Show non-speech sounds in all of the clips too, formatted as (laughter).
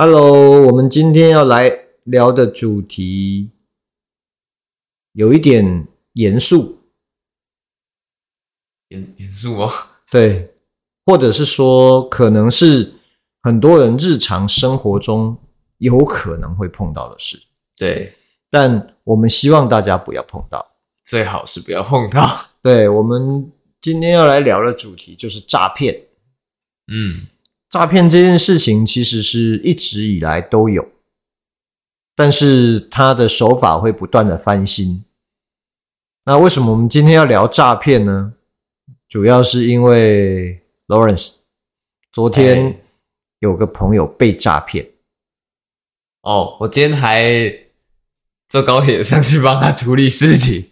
Hello，我们今天要来聊的主题。有一点严肃，严严肃哦，对，或者是说，可能是很多人日常生活中有可能会碰到的事，对，但我们希望大家不要碰到，最好是不要碰到。对，我们今天要来聊的主题就是诈骗，嗯，诈骗这件事情其实是一直以来都有，但是他的手法会不断的翻新。那为什么我们今天要聊诈骗呢？主要是因为 Lawrence 昨天有个朋友被诈骗。哦，我今天还坐高铁上去帮他处理事情。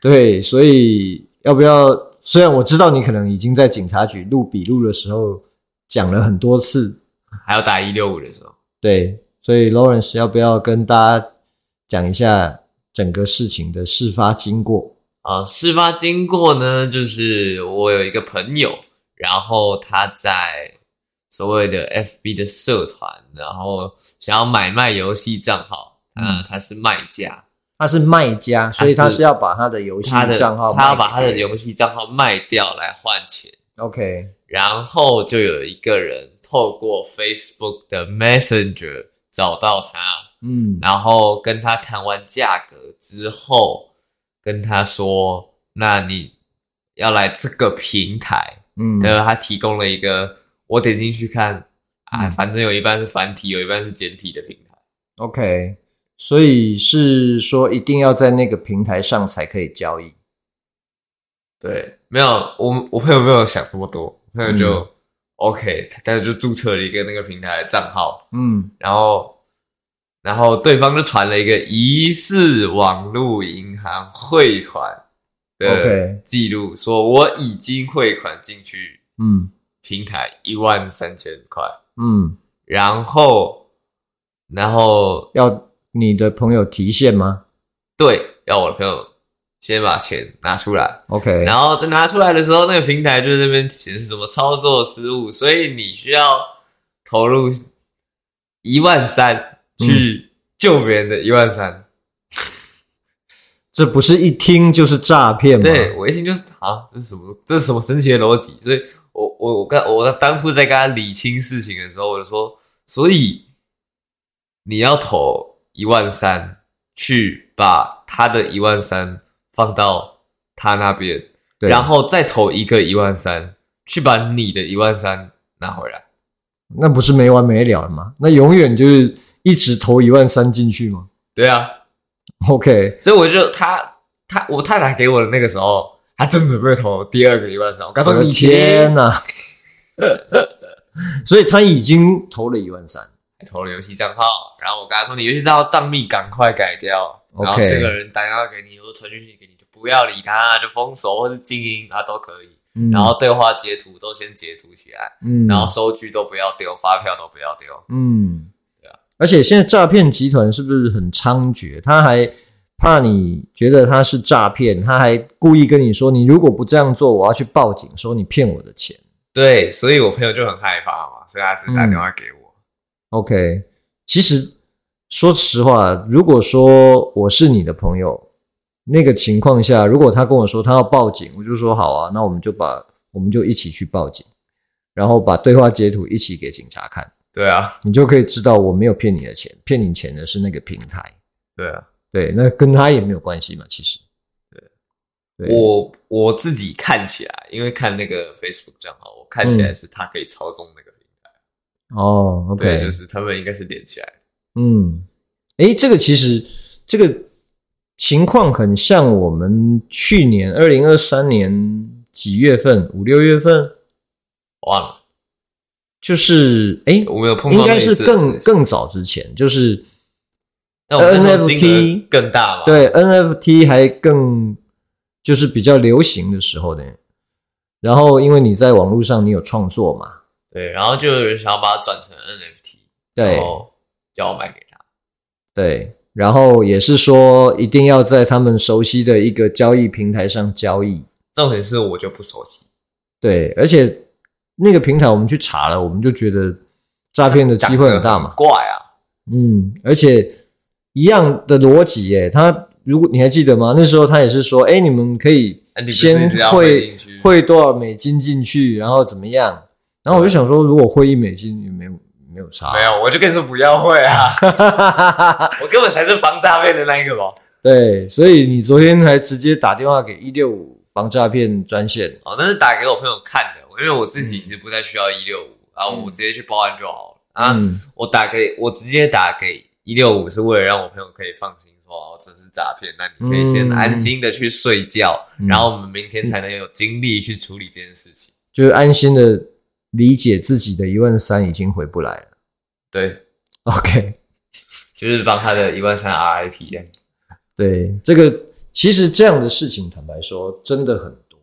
对，所以要不要？虽然我知道你可能已经在警察局录笔录的时候讲了很多次，还要打一六五的时候。对，所以 Lawrence 要不要跟大家讲一下？整个事情的事发经过啊，事发经过呢，就是我有一个朋友，然后他在所谓的 FB 的社团，然后想要买卖游戏账号，嗯，他是卖家，他是卖家，所以他是要把他的游戏账号，他要把他的游戏账号卖掉来换钱，OK，然后就有一个人透过 Facebook 的 Messenger 找到他。嗯，然后跟他谈完价格之后，跟他说：“那你要来这个平台，嗯，对，他提供了一个，我点进去看，啊，嗯，反正有一半是繁体，有一半是简体的平台。OK，所以是说一定要在那个平台上才可以交易。对，没有，我我朋友没有想这么多，朋友就，嗯，OK，他他就注册了一个那个平台的账号，嗯，然后。然后对方就传了一个疑似网络银行汇款的记录，说我已经汇款进去，嗯，平台一万三千块，嗯，然后，然后要你的朋友提现吗？对，要我的朋友先把钱拿出来，OK，然后在拿出来的时候，那个平台就在那边显示什么操作失误，所以你需要投入一万三。去救别人的一万三，这不是一听就是诈骗吗？对，我一听就是啊，这是什么？这是什么神奇的逻辑？所以我我我刚我当初在跟他理清事情的时候，我就说，所以你要投一万三，去把他的一万三放到他那边，对，然后再投一个一万三，去把你的一万三拿回来，那不是没完没了了吗？那永远就是。一直投一万三进去吗？对啊，OK，所以我就他他我太太给我的那个时候，他正准备投第二个一万三。我告诉你，天哪！(laughs) 所以他已经投了一万三，还投了游戏账号。然后我跟他说：“你游戏账号账密赶快改掉。”然后这个人打电话给你，或者传讯息给你，就不要理他，就封锁或者静音啊都可以。嗯、然后对话截图都先截图起来，嗯，然后收据都不要丢，发票都不要丢，嗯。对啊而且现在诈骗集团是不是很猖獗？他还怕你觉得他是诈骗，他还故意跟你说：“你如果不这样做，我要去报警，说你骗我的钱。”对，所以我朋友就很害怕嘛，所以他只打电话给我。嗯、OK，其实说实话，如果说我是你的朋友，那个情况下，如果他跟我说他要报警，我就说好啊，那我们就把我们就一起去报警，然后把对话截图一起给警察看。对啊，你就可以知道我没有骗你的钱，骗你钱的是那个平台。对啊，对，那跟他也没有关系嘛，其实。对，对我我自己看起来，因为看那个 Facebook 账号，我看起来是他可以操纵那个平台。哦，OK，对，就是他们应该是连起来。嗯，诶，这个其实这个情况很像我们去年二零二三年几月份，五六月份，忘了，就是诶，我没有碰到，应该是更更早之前，就是 NFT 更大嘛，对，NFT 还更就是比较流行的时候呢。然后因为你在网络上你有创作嘛。对，然后就有人想要把它转成 NFT，对，叫我卖给他。对，然后也是说一定要在他们熟悉的一个交易平台上交易。重点是我就不熟悉。对，而且那个平台我们去查了，我们就觉得诈骗的机会很大嘛。怪啊，嗯，而且一样的逻辑耶。他如果你还记得吗？那时候他也是说，哎，你们可以先汇汇多少美金进去，然后怎么样？然后我就想说，如果汇一美金也没有没有差，没有，我就跟你说不要会啊！(laughs) 我根本才是防诈骗的那一个嘛？对，所以你昨天还直接打电话给一六五防诈骗专线哦，那是打给我朋友看的，因为我自己其实不太需要一六五，然后我直接去报案就好了啊。我打给我直接打给一六五，是为了让我朋友可以放心说哦，这是诈骗，那你可以先安心的去睡觉，然后我们明天才能有精力去处理这件事情，就是安心的。理解自己的一万三已经回不来了，对，OK，(laughs) 就是帮他的一万三 RIP。对，这个其实这样的事情，坦白说，真的很多。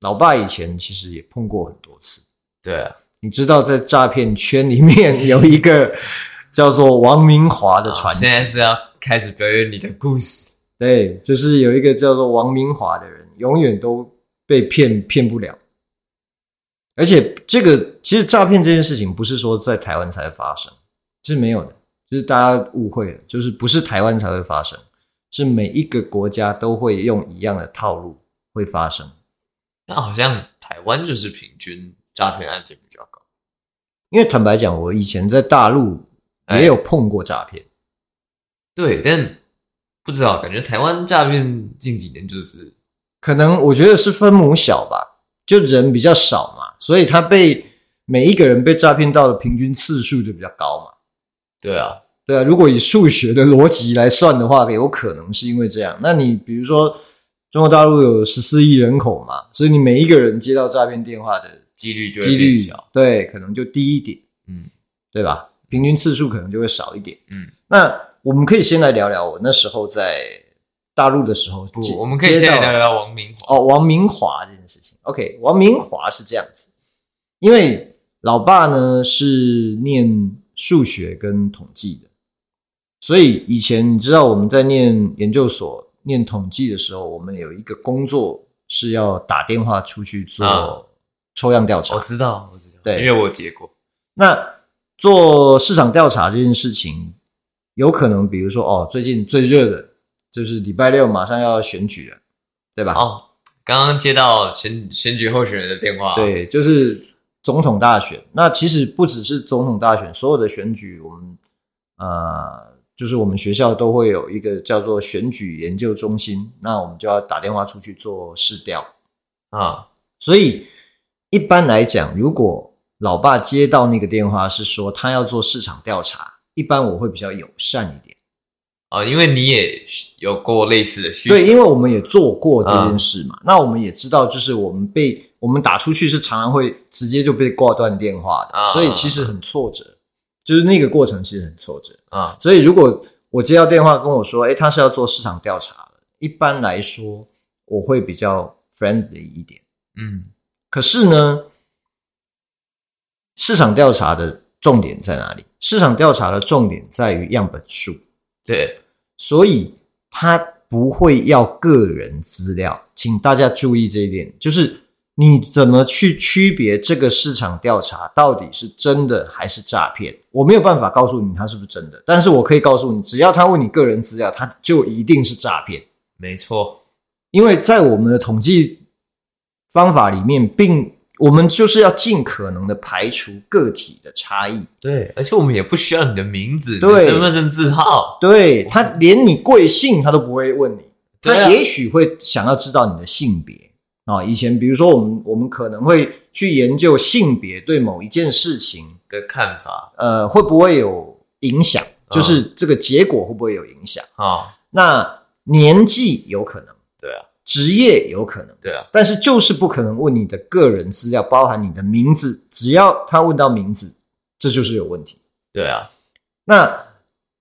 老爸以前其实也碰过很多次。对啊，你知道在诈骗圈里面有一个 (laughs) 叫做王明华的传奇。现在是要开始表演你的故事。对，就是有一个叫做王明华的人，永远都被骗骗不了。而且这个其实诈骗这件事情不是说在台湾才会发生，是没有的，就是大家误会了，就是不是台湾才会发生，是每一个国家都会用一样的套路会发生。那好像台湾就是平均诈骗案件比较高，因为坦白讲，我以前在大陆也有碰过诈骗。对，但不知道，感觉台湾诈骗近几年就是可能我觉得是分母小吧，就人比较少嘛。所以他被每一个人被诈骗到的平均次数就比较高嘛？对啊，对啊。如果以数学的逻辑来算的话，有可能是因为这样。那你比如说，中国大陆有十四亿人口嘛，所以你每一个人接到诈骗电话的几率就几率小，对，可能就低一点，嗯，对吧？平均次数可能就会少一点，嗯。那我们可以先来聊聊我那时候在大陆的时候，不，我们可以先来聊聊王明华哦，王明华这件事情。OK，王明华是这样子。因为老爸呢是念数学跟统计的，所以以前你知道我们在念研究所念统计的时候，我们有一个工作是要打电话出去做抽样调查。我知道，我知道，对，因为我结过。那做市场调查这件事情，有可能比如说哦，最近最热的就是礼拜六马上要选举了，对吧？哦，刚刚接到选选举候选人的电话，对，就是。总统大选，那其实不只是总统大选，所有的选举，我们呃，就是我们学校都会有一个叫做选举研究中心，那我们就要打电话出去做市调啊。所以一般来讲，如果老爸接到那个电话是说他要做市场调查，一般我会比较友善一点啊，因为你也有过类似的需求，对，因为我们也做过这件事嘛，啊、那我们也知道，就是我们被。我们打出去是常常会直接就被挂断电话的，啊、所以其实很挫折，就是那个过程其实很挫折啊。所以如果我接到电话跟我说，哎，他是要做市场调查的，一般来说我会比较 friendly 一点，嗯。可是呢，市场调查的重点在哪里？市场调查的重点在于样本数，对，所以他不会要个人资料，请大家注意这一点，就是。你怎么去区别这个市场调查到底是真的还是诈骗？我没有办法告诉你它是不是真的，但是我可以告诉你，只要他问你个人资料，他就一定是诈骗。没错，因为在我们的统计方法里面，并我们就是要尽可能的排除个体的差异。对，而且我们也不需要你的名字、对，身份证字号。对，他连你贵姓他都不会问你，他也许会想要知道你的性别。啊，以前比如说我们我们可能会去研究性别对某一件事情的看法？呃，会不会有影响？就是这个结果会不会有影响？啊、哦，那年纪有可能，职业有可能，对啊，但是就是不可能问你的个人资料，包含你的名字，只要他问到名字，这就是有问题。对啊，那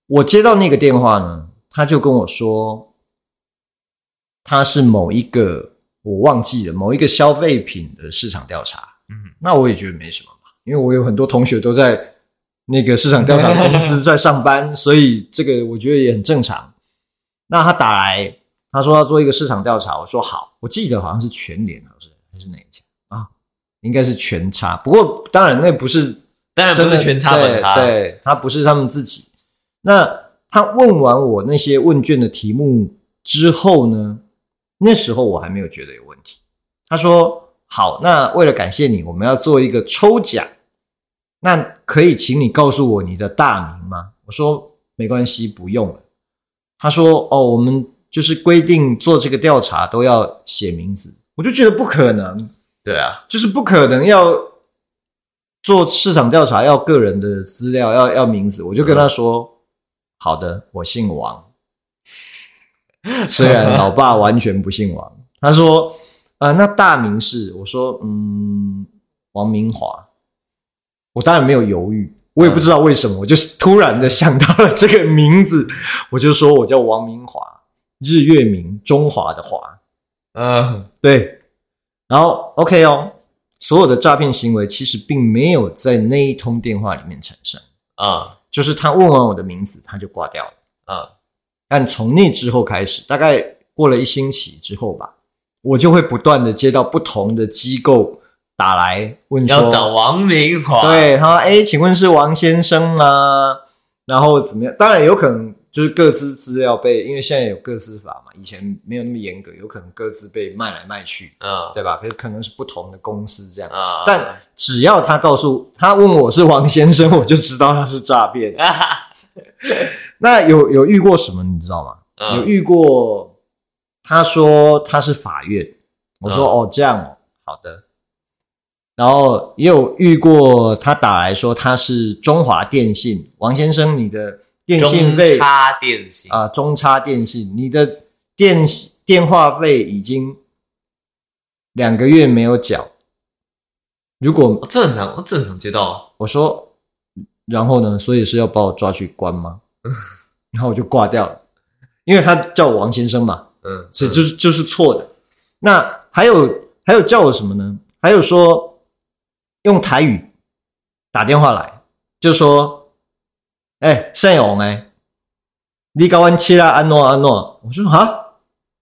我接到那个电话呢，他就跟我说，他是某一个我忘记了某一个消费品的市场调查。嗯，那我也觉得没什么嘛，因为我有很多同学都在。那个市场调查公司在上班，所以这个我觉得也很正常。那他打来，他说要做一个市场调查，我说好。我记得好像是全联，还是还是哪一家啊？应该是全差。不过当然那不是，当然不是全差本差，对，他不是他们自己。那他问完我那些问卷的题目之后呢，那时候我还没有觉得有问题。他说好，那为了感谢你，我们要做一个抽奖。那可以请你告诉我你的大名吗？我说没关系，不用了。他说哦，我们就是规定做这个调查都要写名字，我就觉得不可能。对啊，就是不可能要做市场调查要个人的资料，要要名字。我就跟他说、嗯、好的，我姓王。(laughs) 虽然老爸完全不姓王。他说啊、呃，那大名是？我说嗯，王明华。我当然没有犹豫，我也不知道为什么，我就是突然的想到了这个名字，我就说我叫王明华，日月明，中华的华，嗯，对，然后 OK 哦，所有的诈骗行为其实并没有在那一通电话里面产生。啊，就是他问完我的名字，他就挂掉了。啊，但从那之后开始，大概过了一星期之后吧，我就会不断的接到不同的机构。打来问说要找王明华，对，他说：“哎，请问是王先生吗？然后怎么样？当然有可能就是各自资料被，因为现在有各自法嘛，以前没有那么严格，有可能各自被卖来卖去，嗯，对吧？可是可能是不同的公司这样，嗯，但只要他告诉他问我是王先生，我就知道他是诈骗。(laughs) 那有有遇过什么你知道吗？嗯，有遇过他说他是法院，我说，嗯，哦这样哦，好的。”然后也有遇过，他打来说他是中华电信王先生，你的电信费，中差电信啊，中差电信，你的电电话费已经两个月没有缴。如果正常，我正常接到，我说，然后呢？所以是要把我抓去关吗？(laughs) 然后我就挂掉了，因为他叫我王先生嘛，嗯，所以就是就是错的。那还有还有叫我什么呢？还有说。用台语打电话来，就说：“哎、欸，姓王哎，你搞完七啦，安诺安诺。”我说：“哈，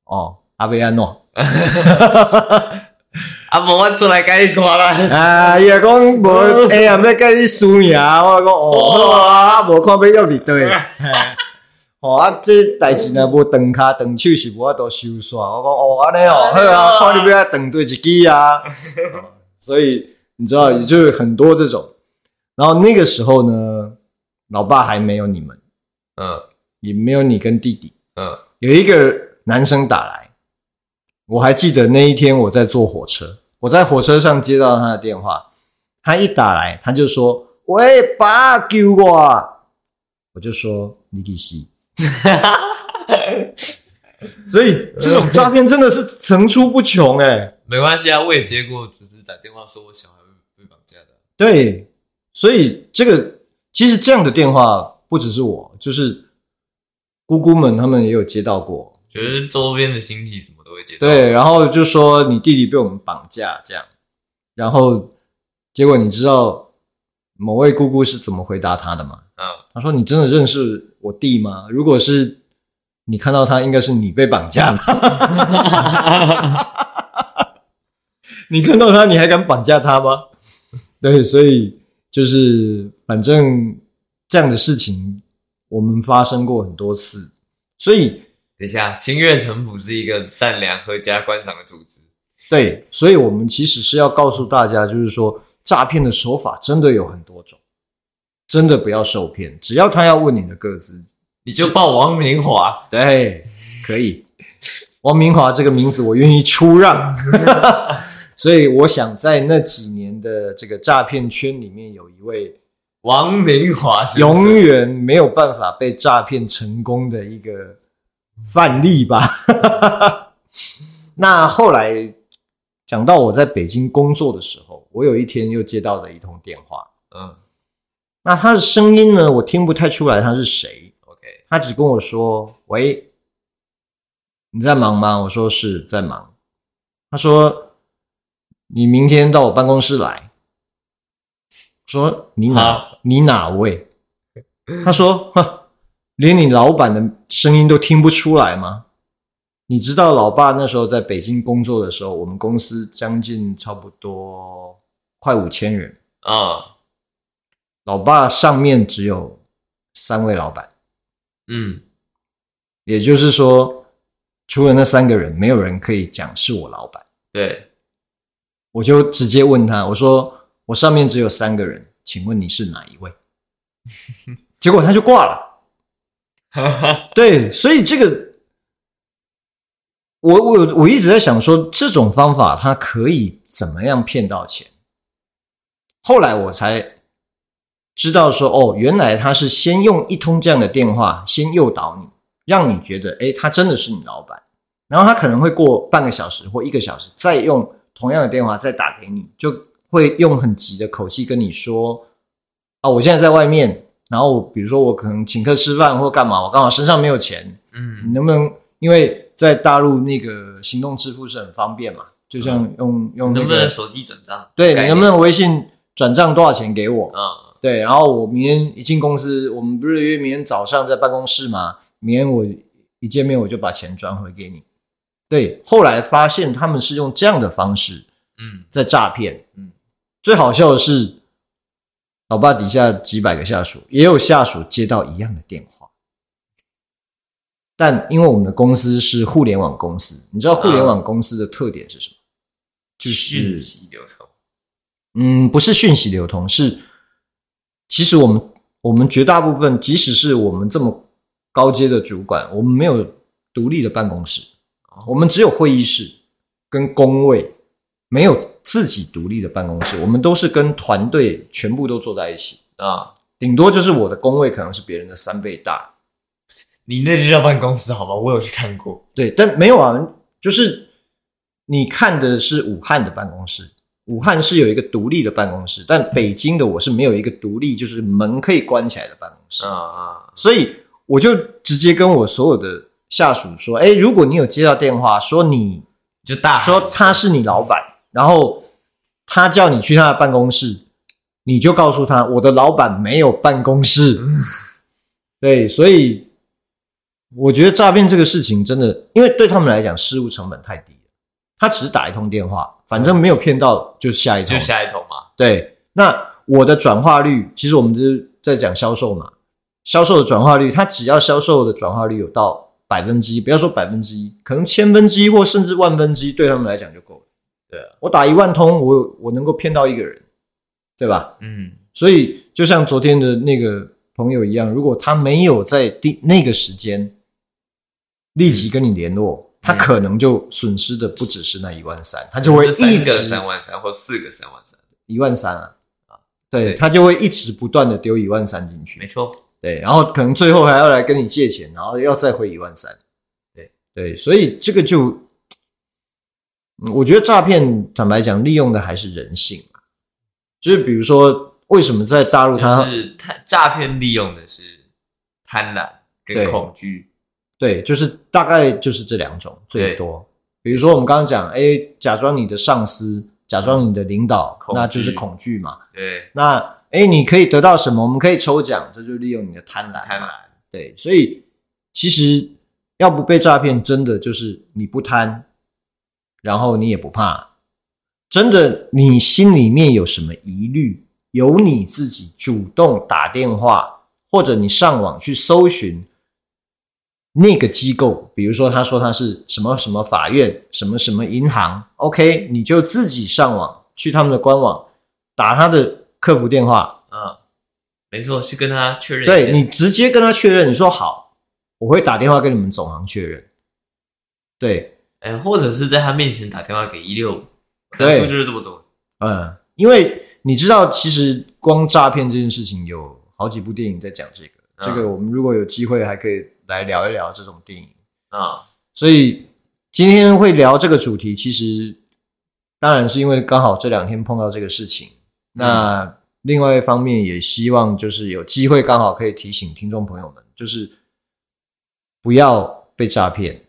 哦，阿贝安诺，(laughs) 阿伯我出来给你看啦。(laughs) ”啊，伊讲无，哎呀，要给你输赢。我讲哦，(laughs) 啊，无看要约你对。哦，啊，这代志呢，无断卡断手是无法度收煞。我讲哦，安尼哦，好啊，看你要断对一支啊。所以。你知道，也就是很多这种，然后那个时候呢，老爸还没有你们，嗯，也没有你跟弟弟，嗯，有一个男生打来，我还记得那一天我在坐火车，我在火车上接到他的电话，他一打来他就说：“喂，爸，救我！”我就说：“你给洗。(laughs) ”所以这种诈骗真的是层出不穷哎、欸。没关系啊，我也接过，只是打电话说我小孩被绑架的。对，所以这个其实这样的电话不只是我，就是姑姑们他们也有接到过，觉得周边的亲戚什么都会接到。对，然后就说你弟弟被我们绑架这样，然后结果你知道某位姑姑是怎么回答他的吗？嗯，他说：“你真的认识我弟吗？如果是你看到他，应该是你被绑架了。(laughs) (laughs) 你看到他，你还敢绑架他吗？”对，所以就是反正这样的事情我们发生过很多次，所以等一下，清月城府是一个善良、合家观赏的组织。对，所以我们其实是要告诉大家，就是说诈骗的手法真的有很多种，真的不要受骗。只要他要问你的个资，你就报王明华。对，可以，王明华这个名字我愿意出让。(laughs) 所以我想，在那几年的这个诈骗圈里面，有一位王明华永远没有办法被诈骗成功的一个范例吧。(laughs) 那后来讲到我在北京工作的时候，我有一天又接到了一通电话。嗯，那他的声音呢，我听不太出来他是谁。OK，他只跟我说：“喂，你在忙吗？”我说：“是在忙。”他说：“你明天到我办公室来。”说：“你哪？啊、你哪位？”他说：“哼，连你老板的声音都听不出来吗？你知道老爸那时候在北京工作的时候，我们公司将近差不多快五千人啊。老爸上面只有三位老板，嗯，也就是说，除了那三个人，没有人可以讲是我老板。”对，我就直接问他，我说我上面只有三个人，请问你是哪一位？(laughs) 结果他就挂了。(laughs) 对，所以这个，我我我一直在想说，这种方法他可以怎么样骗到钱？后来我才知道说，哦，原来他是先用一通这样的电话，先诱导你，让你觉得，哎，他真的是你老板。然后他可能会过半个小时或一个小时，再用同样的电话再打给你，就会用很急的口气跟你说：“啊，我现在在外面。然后比如说我可能请客吃饭或干嘛，我刚好身上没有钱。嗯，你能不能？因为在大陆那个行动支付是很方便嘛，就像用、嗯、用、那个、能不能手机转账？对，你能不能微信转账多少钱给我？啊，对。然后我明天一进公司，我们不是约明天早上在办公室吗？明天我一见面我就把钱转回给你。对，后来发现他们是用这样的方式，嗯，在诈骗。嗯，最好笑的是，老爸底下几百个下属，也有下属接到一样的电话。但因为我们的公司是互联网公司，你知道互联网公司的特点是什么？就是讯息流通。嗯，不是讯息流通，是其实我们我们绝大部分，即使是我们这么高阶的主管，我们没有独立的办公室。我们只有会议室跟工位，没有自己独立的办公室。我们都是跟团队全部都坐在一起啊，顶多就是我的工位可能是别人的三倍大。你那就叫办公室好吗？我有去看过。对，但没有啊，就是你看的是武汉的办公室，武汉是有一个独立的办公室，但北京的我是没有一个独立，就是门可以关起来的办公室啊啊，所以我就直接跟我所有的。下属说：“哎，如果你有接到电话，说你就大说他是你老板，然后他叫你去他的办公室，你就告诉他，我的老板没有办公室。对，所以我觉得诈骗这个事情真的，因为对他们来讲，失误成本太低了。他只是打一通电话，反正没有骗到，就下一通，就下一通嘛。对，那我的转化率，其实我们就是在讲销售嘛，销售的转化率，他只要销售的转化率有到。”百分之一，不要说百分之一，可能千分之一或甚至万分之一，对他们来讲就够了。对啊，我打一万通，我我能够骗到一个人，对吧？嗯，所以就像昨天的那个朋友一样，如果他没有在第那个时间立即跟你联络，嗯、他可能就损失的不只是那一万三，他就会一直三万三或四个三万三，一万三啊。啊，对，对。他就会一直不断的丢一万三进去，没错。对，然后可能最后还要来跟你借钱，然后要再汇一万三。对对，所以这个就，我觉得诈骗坦白讲，利用的还是人性嘛。就是比如说，为什么在大陆它是贪诈骗利用的是贪婪跟恐惧？对，就是大概就是这两种最多。比如说我们刚刚讲，哎，假装你的上司，假装你的领导，那就是恐惧嘛。对，那。哎，你可以得到什么？我们可以抽奖，这就利用你的贪婪。贪婪，对，所以其实要不被诈骗，真的就是你不贪，然后你也不怕，真的你心里面有什么疑虑，由你自己主动打电话，或者你上网去搜寻那个机构，比如说他说他是什么什么法院，什么什么银行，OK，你就自己上网去他们的官网打他的。客服电话，嗯，没错，去跟他确认。对，你直接跟他确认，你说好，我会打电话跟你们总行确认。对，哎，或者是在他面前打电话给一六五，对，就是这么做。嗯，因为你知道，其实光诈骗这件事情有好几部电影在讲这个。嗯、这个我们如果有机会，还可以来聊一聊这种电影啊。所以今天会聊这个主题，其实当然是因为刚好这两天碰到这个事情。嗯、那另外一方面，也希望就是有机会刚好可以提醒听众朋友们，就是不要被诈骗，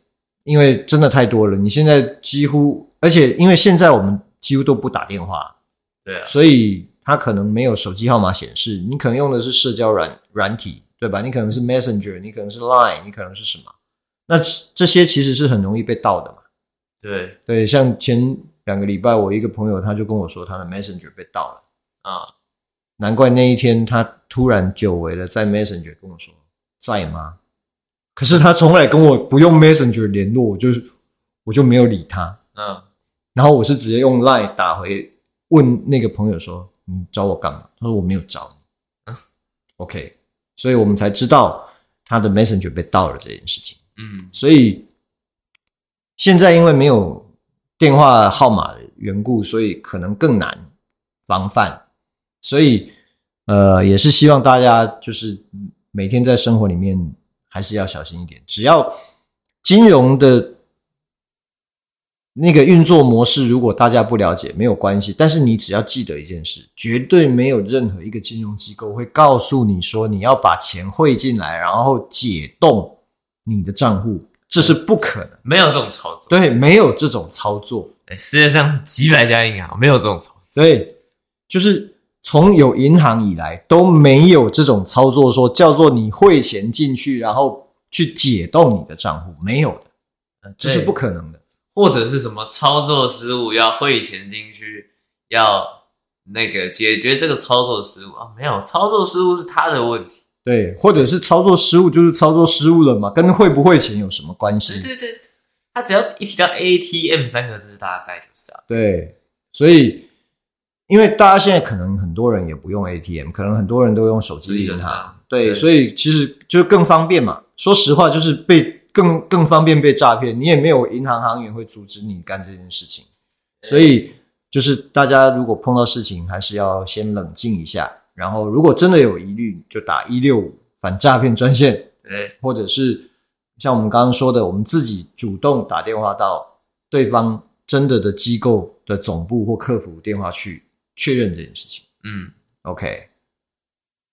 因为真的太多了。你现在几乎，而且因为现在我们几乎都不打电话，对啊，所以他可能没有手机号码显示，你可能用的是社交软软体。对吧？你可能是 Messenger，你可能是 Line，你可能是什么？那这些其实是很容易被盗的嘛。对对，像前两个礼拜，我一个朋友他就跟我说，他的 Messenger 被盗了啊，难怪那一天他突然久违了在 Messenger 跟我说在吗？可是他从来跟我不用 Messenger 联络，我就是我就没有理他。嗯，然后我是直接用 Line 打回问那个朋友说：“你找我干嘛？”他说：“我没有找你。”嗯，OK。所以我们才知道他的 Messenger 被盗了这件事情。嗯，所以现在因为没有电话号码的缘故，所以可能更难防范。所以呃，也是希望大家就是每天在生活里面还是要小心一点。只要金融的。那个运作模式，如果大家不了解，没有关系。但是你只要记得一件事，绝对没有任何一个金融机构会告诉你说你要把钱汇进来，然后解冻你的账户，这是不可能，没有这种操作。对，没有这种操作。世界上几百家银行没有这种操作。对，就是从有银行以来都没有这种操作，说叫做你汇钱进去，然后去解冻你的账户，没有的，这是不可能的。或者是什么操作失误，要汇钱进去，要那个解决这个操作失误啊？没有，操作失误是他的问题。对，或者是操作失误就是操作失误了嘛，跟汇不汇钱有什么关系？对对对，他只要一提到 ATM 三个字，大概就是这样。对，所以因为大家现在可能很多人也不用 ATM，可能很多人都用手机银行。对，对，所以其实就更方便嘛。说实话，就是被。更更方便被诈骗，你也没有银行行员会阻止你干这件事情，所以就是大家如果碰到事情，还是要先冷静一下，然后如果真的有疑虑，就打一六五反诈骗专线，对，或者是像我们刚刚说的，我们自己主动打电话到对方真的的机构的总部或客服电话去确认这件事情。嗯，OK，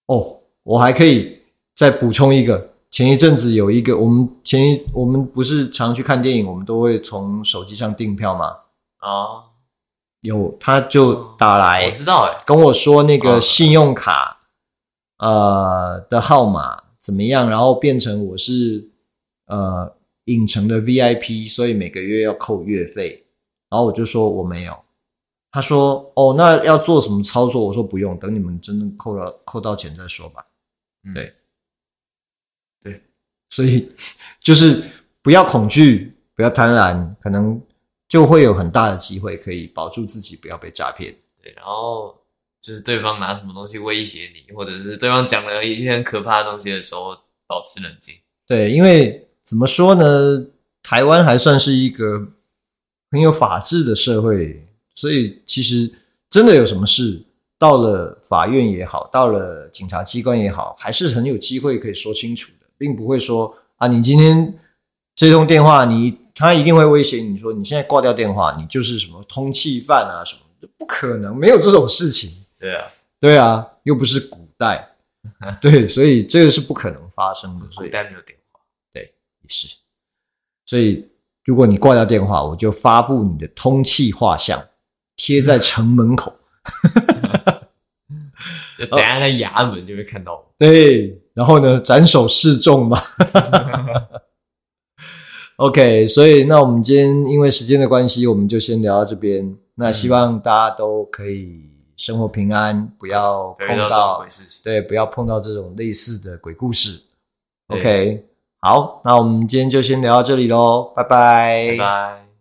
哦，我还可以再补充一个。前一阵子有一个，我们前一我们不是常去看电影，我们都会从手机上订票吗？啊，有他就打来，我知道哎，跟我说那个信用卡呃的号码怎么样，然后变成我是呃影城的 VIP，所以每个月要扣月费，然后我就说我没有，他说哦，那要做什么操作？我说不用，等你们真的扣了扣到钱再说吧，对。对所以，就是不要恐惧，不要贪婪，可能就会有很大的机会可以保住自己，不要被诈骗。对，然后就是对方拿什么东西威胁你，或者是对方讲了一些很可怕的东西的时候，保持冷静。对，因为怎么说呢，台湾还算是一个很有法治的社会，所以其实真的有什么事，到了法院也好，到了警察机关也好，还是很有机会可以说清楚的。并不会说啊，你今天这通电话，你他一定会威胁你说，你现在挂掉电话，你就是什么通缉犯啊什么的，不可能，没有这种事情。对啊，对啊，又不是古代，(laughs) 对，所以这个是不可能发生的。所以古代没有电话，对，也是。所以如果你挂掉电话，我就发布你的通气画像，贴在城门口。(laughs) 等下在衙门就会看到我。(laughs) 对。然后呢，斩首示众嘛。(laughs) OK，所以那我们今天因为时间的关系，我们就先聊到这边。那希望大家都可以生活平安，不要碰到，对，不要碰到这种类似的鬼故事。OK，好，那我们今天就先聊到这里喽，拜拜，拜拜。